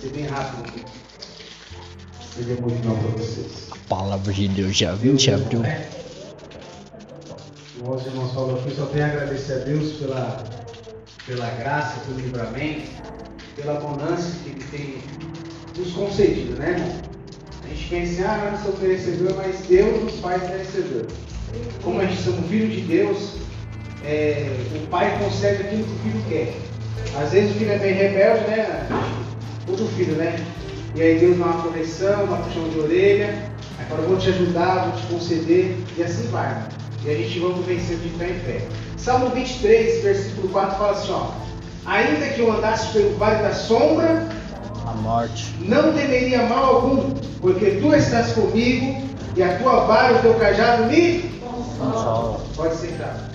ser bem rápido aqui. Ser devocional para vocês. A palavra de Deus, 20 de abril. Irmãos e irmãos falou aqui, só tenho a agradecer a Deus pela, pela graça, pelo livramento, pela abundância que Ele tem nos concedido, né? A gente pensa, ah, não sou merecedor, mas Deus nos faz merecedor. Como a gente somos filhos de Deus, é, o pai concede aquilo que o filho quer. Às vezes o filho é bem rebelde, né? Todo filho, né? E aí Deus dá uma correção, uma puxão de orelha, aí fala, vou te ajudar, vou te conceder, e assim vai. E a gente vamos vencer de fé em fé. Salmo 23, versículo 4 fala assim, ó. Ainda que eu andasse pelo vale da sombra, A morte. não temeria mal algum, porque tu estás comigo, e a tua vara o teu cajado me Consola. Pode sentar.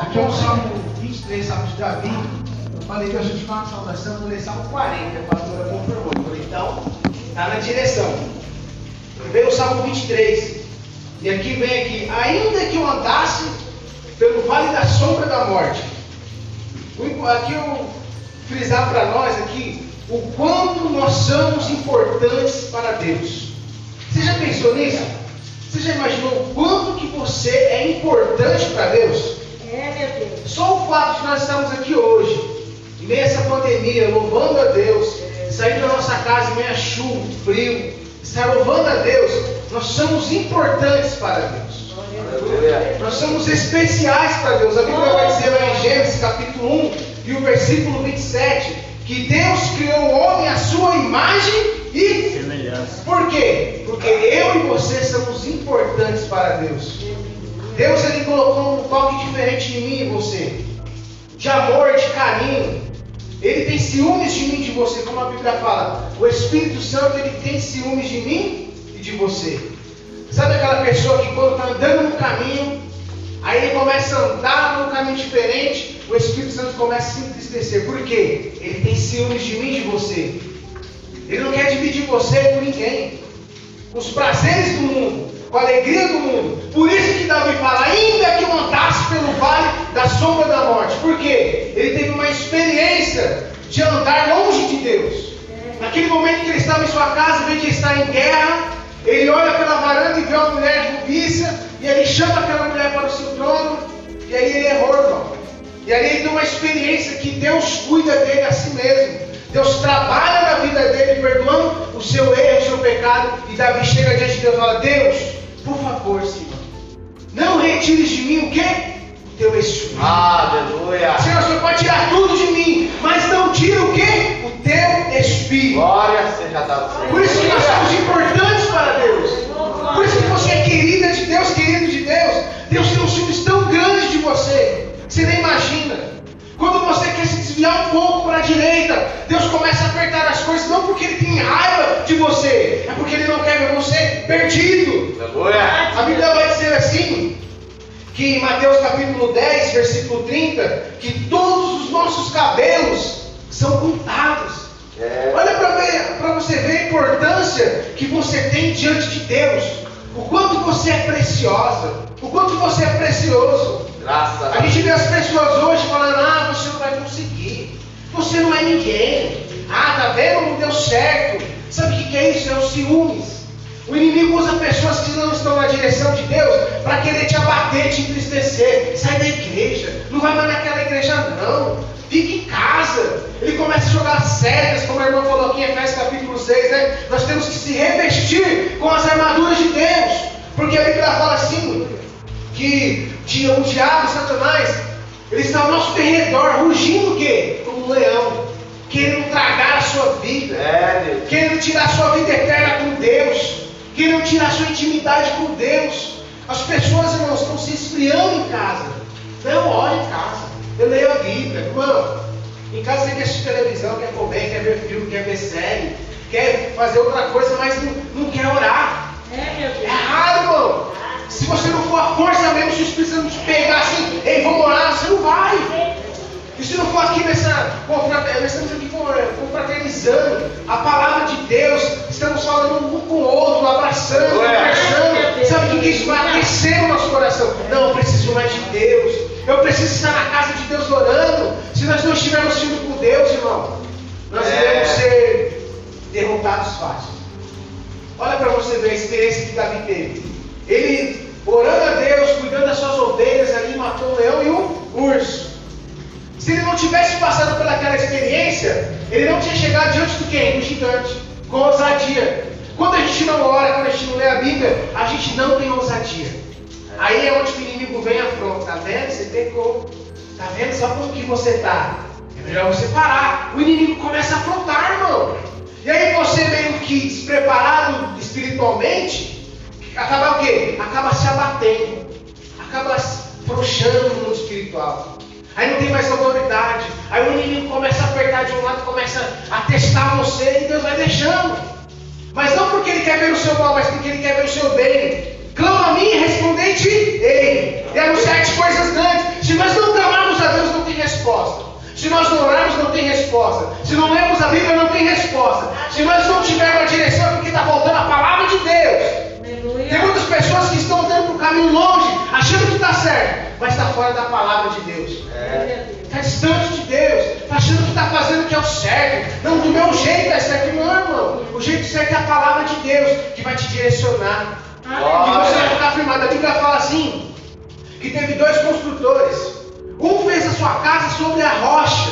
Aqui é o Salmo 23, Salmo de Davi. Eu falei que a saudação, vou ler Salmo 40, a pastora confirmou. Eu falei, então, está na direção. Veio o Salmo 23. E aqui vem aqui, ainda que eu andasse pelo vale da sombra da morte. Aqui eu frisar para nós aqui o quanto nós somos importantes para Deus. Você já pensou nisso? Você já imaginou o quanto que você é importante para Deus? É, meu Deus. Só o fato de nós estarmos aqui hoje, em meio a essa pandemia, louvando a Deus, saindo da nossa casa em meio a chuva, frio, estar louvando a Deus, nós somos importantes para Deus. Nós somos especiais para Deus. A Bíblia vai dizer lá em Gênesis capítulo 1 e o versículo 27 que Deus criou o homem à sua imagem e Semelhança. por quê? Porque eu e você somos importantes para Deus. Deus ele colocou um toque diferente em mim e você. De amor, de carinho. Ele tem ciúmes de mim e de você, como a Bíblia fala. O Espírito Santo ele tem ciúmes de mim e de você. Sabe aquela pessoa que quando está andando no caminho, aí ele começa a andar num caminho diferente, o Espírito Santo começa a se entristecer. Por quê? Ele tem ciúmes de mim e de você. Ele não quer dividir você com ninguém. Os prazeres do mundo, com a alegria do mundo. Por isso que Davi fala, ainda que eu andasse pelo vale da sombra da morte. Por quê? Ele teve uma experiência de andar longe de Deus. Naquele momento que ele estava em sua casa, vê que está em guerra, ele olha pela varanda e vê uma mulher de rubícia, e ele chama aquela mulher para o seu trono, e aí ele errou, irmão. E ali ele tem uma experiência que Deus cuida dele a si mesmo. Deus trabalha na vida dele, perdoando o seu erro, o seu pecado. E Davi chega diante de Deus e fala: Deus, por favor, Senhor, não retires de mim o quê? O teu espírito. Aleluia. Senhor, o Senhor pode tirar tudo de mim, mas não tira o quê? O teu espírito. Glória seja Senhor. Por isso que nós somos desviar um pouco para a direita, Deus começa a apertar as coisas, não porque Ele tem raiva de você, é porque Ele não quer ver você perdido. A Bíblia vai dizer assim, que em Mateus capítulo 10, versículo 30, que todos os nossos cabelos são contados. É. Olha para você ver a importância que você tem diante de Deus. O quanto você é preciosa. O quanto você é precioso. Graças a A gente vê as pessoas hoje falando, ah, você não vai. Você não é ninguém. Ah, tá vendo? Não deu certo. Sabe o que é isso? É os ciúmes. O inimigo usa pessoas que não estão na direção de Deus para querer te abater, te entristecer. Sai da igreja. Não vai mais naquela igreja, não. Fica em casa. Ele começa a jogar cegas, como a irmã falou aqui em Efésios capítulo 6, né? Nós temos que se revestir com as armaduras de Deus. Porque a Bíblia fala assim, que o diabo, Satanás, ele está ao nosso derredor, rugindo o quê? Um leão, querendo tragar a sua vida, É, Deus. querendo tirar a sua vida eterna com Deus, querendo tirar a sua intimidade com Deus. As pessoas, irmãos, estão se esfriando em casa. Não, ore em casa. Eu leio a Bíblia, irmão. Em casa você quer assistir televisão, quer comer, quer ver filme, quer ver série, quer fazer outra coisa, mas não, não quer orar. É, meu É Deus. raro, irmão. Se você não for a força mesmo, se o Espírito Santo te pegar assim, ei, vamos orar, você não vai. E se não for aqui nessa nós estamos aqui com- confraternizando a palavra de Deus, estamos falando um com o outro, abraçando, conversando. Sabe o que, isso vai aquecer o nosso coração? Não, eu preciso mais de Deus. Eu preciso estar na casa de Deus orando. Se nós não estivermos firmes com Deus, irmão, Nós É. iremos ser derrotados fácil. Olha para você ver a experiência que Davi teve. Ele, orando a Deus, cuidando das suas ovelhas ali, matou um leão e um urso. Se ele não tivesse passado pelaquela experiência, ele não tinha chegado diante do quem? Do gigante, com ousadia. Quando a gente não ora, quando a gente não lê a Bíblia, a gente não tem ousadia. Aí é onde o inimigo vem e afronta. Tá vendo? Você pecou. Tá vendo só como que você tá? É melhor você parar. O inimigo começa a afrontar, irmão. E aí você meio que despreparado espiritualmente, acaba o quê? Acaba se abatendo. Acaba frouxando no mundo espiritual. Aí não tem mais autoridade. Aí o inimigo começa a apertar de um lado, começa a testar você e Deus vai deixando. Mas não porque ele quer ver o seu mal, mas porque ele quer ver o seu bem. Clama a mim e respondei-te-ei. E anunciar-te coisas grandes. Se nós não clamarmos a Deus, não tem resposta. Se nós não orarmos, não tem resposta. Se não lemos a Bíblia, não tem resposta. Se nós não tivermos a direção, é porque está faltando a palavra de Deus. Tem muitas pessoas que estão andando para o mas está fora da palavra de Deus. É. Está distante de Deus, está achando que está fazendo o que é o certo. Não, do meu jeito é certo, não, irmão. O jeito certo é a palavra de Deus que vai te direcionar. E você vai ficar firmado. A Bíblia fala assim: que teve dois construtores. Um fez a sua casa sobre a rocha.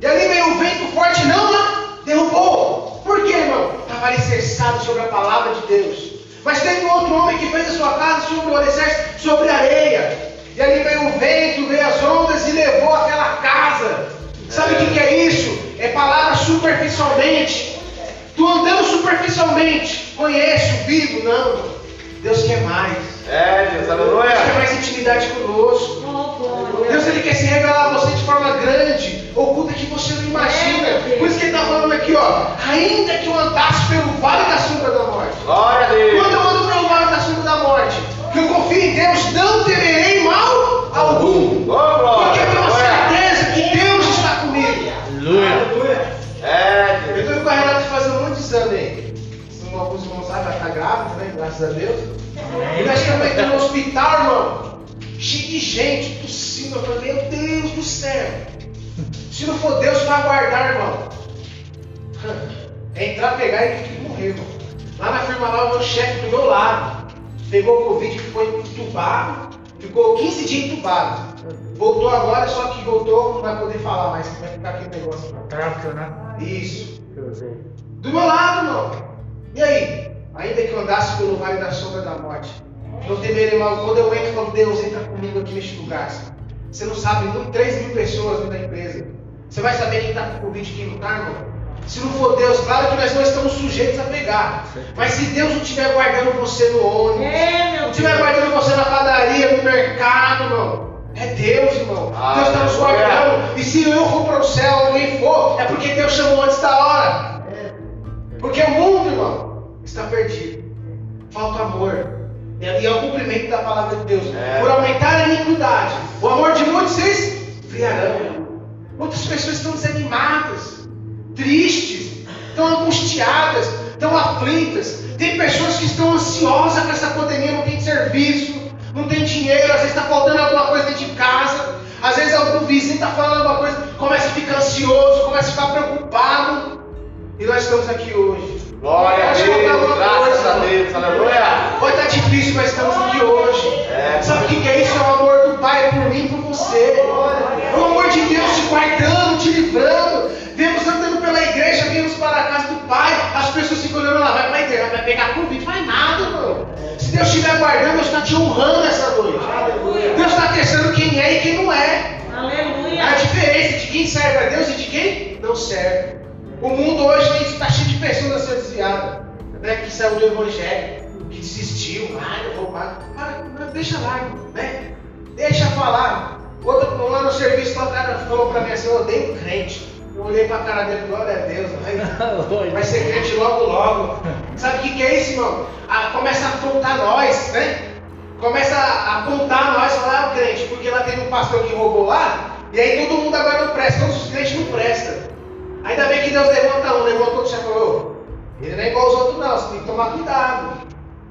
E ali veio um vento forte, não derrubou. Por quê, irmão? Estava alicerçado sobre a palavra de Deus. Mas teve um outro homem que fez a sua casa sobre o alicerce, sobre a areia. E ali veio o vento, veio as ondas e levou aquela casa. Sabe o que, que é isso? É palavra superficialmente. Tu andando superficialmente, conheço, vivo, não. Deus quer mais. É, Deus, Deus quer aleluia. mais intimidade conosco. Deus ele quer se revelar a você de forma grande, oculta que você não imagina. Por isso que ele está falando aqui, ó. Ainda que eu andasse pelo vale da sombra da morte. Glória a Quando eu Deus. ando pelo vale da sombra da morte, que eu confio em Deus, não temerei mal algum. Glória. Porque eu tenho a certeza que Deus está comigo. Aleluia. É, Eu Deus. estou com a Renata fazendo muitos exames aí. Se alguns irmãos sabem, ela está grávida, né? Graças a Deus. E nós estamos aqui no hospital, irmão. Cheio de gente, tossindo. Eu falei, meu Deus do céu. Se não for Deus, vai guardar, irmão. É entrar, pegar e morrer, irmão. Lá na firma lá, o meu chefe do meu lado pegou Covid, ficou entubado, ficou 15 dias entubado. Voltou agora, só que voltou, não vai poder falar mais, vai ficar aquele negócio. Tráfico, né? Isso. Do meu lado, não. E aí? Ainda que eu andasse pelo vale da sombra da morte, não temerei mal. Quando eu entro, eu falo, Deus, entra comigo aqui neste lugar. Você não sabe, não 3 mil pessoas dentro da empresa. Você vai saber quem está com Covid e quem não está, irmão? Se não for Deus, claro que nós não estamos sujeitos a pegar. Mas se Deus não estiver guardando você no ônibus, não estiver guardando você na padaria, no mercado, irmão. É Deus, irmão. Deus está nos Aleluia. guardando. E se eu for para o céu, alguém for, é porque Deus chamou antes da hora. Porque o mundo, irmão, está perdido. Falta amor. E é o cumprimento da palavra de Deus. É. Por aumentar a iniquidade. O amor de muitos se esfriarão. Muitas pessoas estão desanimadas, tristes, estão angustiadas, estão aflitas. Tem pessoas que estão ansiosas com essa pandemia, não tem serviço, não tem dinheiro, às vezes está faltando alguma coisa dentro de casa, às vezes algum vizinho está falando alguma coisa, começa a ficar ansioso, começa a ficar preocupado. E nós estamos aqui hoje. Glória a Deus. Graças coisa, a Deus. Aleluia. Pode estar difícil, mas estamos aqui hoje. É. Sabe o que é isso? É o amor do Pai por mim e por você. É o amor de Deus te guardando, te livrando. Vemos andando pela igreja, vimos para a casa do Pai. As pessoas ficam olhando lá, vai para a igreja, vai pegar Covid. Faz nada, irmão. Se Deus estiver guardando, Deus está te honrando essa noite. Deus está testando quem é e quem não é. A diferença de quem serve a Deus e de quem não serve. O mundo hoje está cheio de pessoas a ser desviadas, né? Que saiu do evangelho, que desistiu, ah, eu vou não, deixa lá, né? Deixa falar. Outro lá no serviço, o cara falou para mim assim, eu odeio crente. Eu olhei para a cara dele, glória a Deus, vai, vai ser crente logo logo. Sabe o que, que é isso, irmão? Ah, começa a apontar nós, né? Começa a apontar nós, falar, ah, crente, porque lá teve um pastor que roubou lá, e aí todo mundo agora não presta, todos os crentes não prestam. Ainda bem que Deus levanta um, levantou outro, já falou, ele não é igual aos outros não, você tem que tomar cuidado.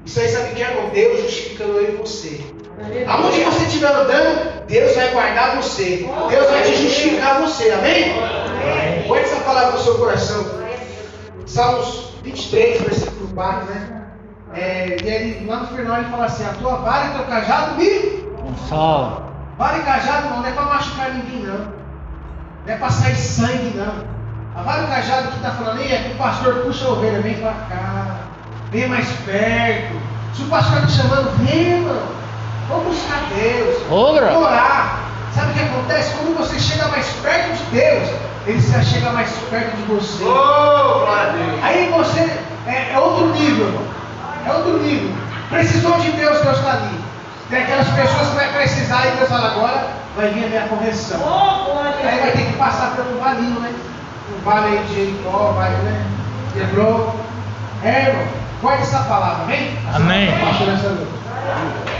Isso aí sabe o que é, irmão? Deus justificando eu e você. Aonde você estiver andando, Deus vai guardar você. Deus vai te justificar você. Amém? Guarde essa palavra no seu coração. Salmos 23, versículo 4, né? É, e ele, lá no final ele fala assim: A tua vara e teu cajado me. Consola. Vara e cajado não, não é para machucar ninguém, não. Não é para sair sangue, não. A vara cajado que está falando aí é que o pastor puxa a ovelha, vem para cá, vem mais perto. Se o pastor está chamando, vem, mano. Vamos buscar Deus. Vamos orar. Sabe o que acontece? Quando você chega mais perto de Deus, ele se chega mais perto de você. Oh. Aí você é, é outro nível, irmão. É outro nível. Precisou de Deus, Deus está ali. Tem aquelas pessoas que vai precisar e Deus fala, agora vai vir a minha correção. Aí vai ter que passar pelo valinho, né? Vale de Jericó, vai, né? Quebrou. É, irmão. Guarde essa palavra, amém? Amém.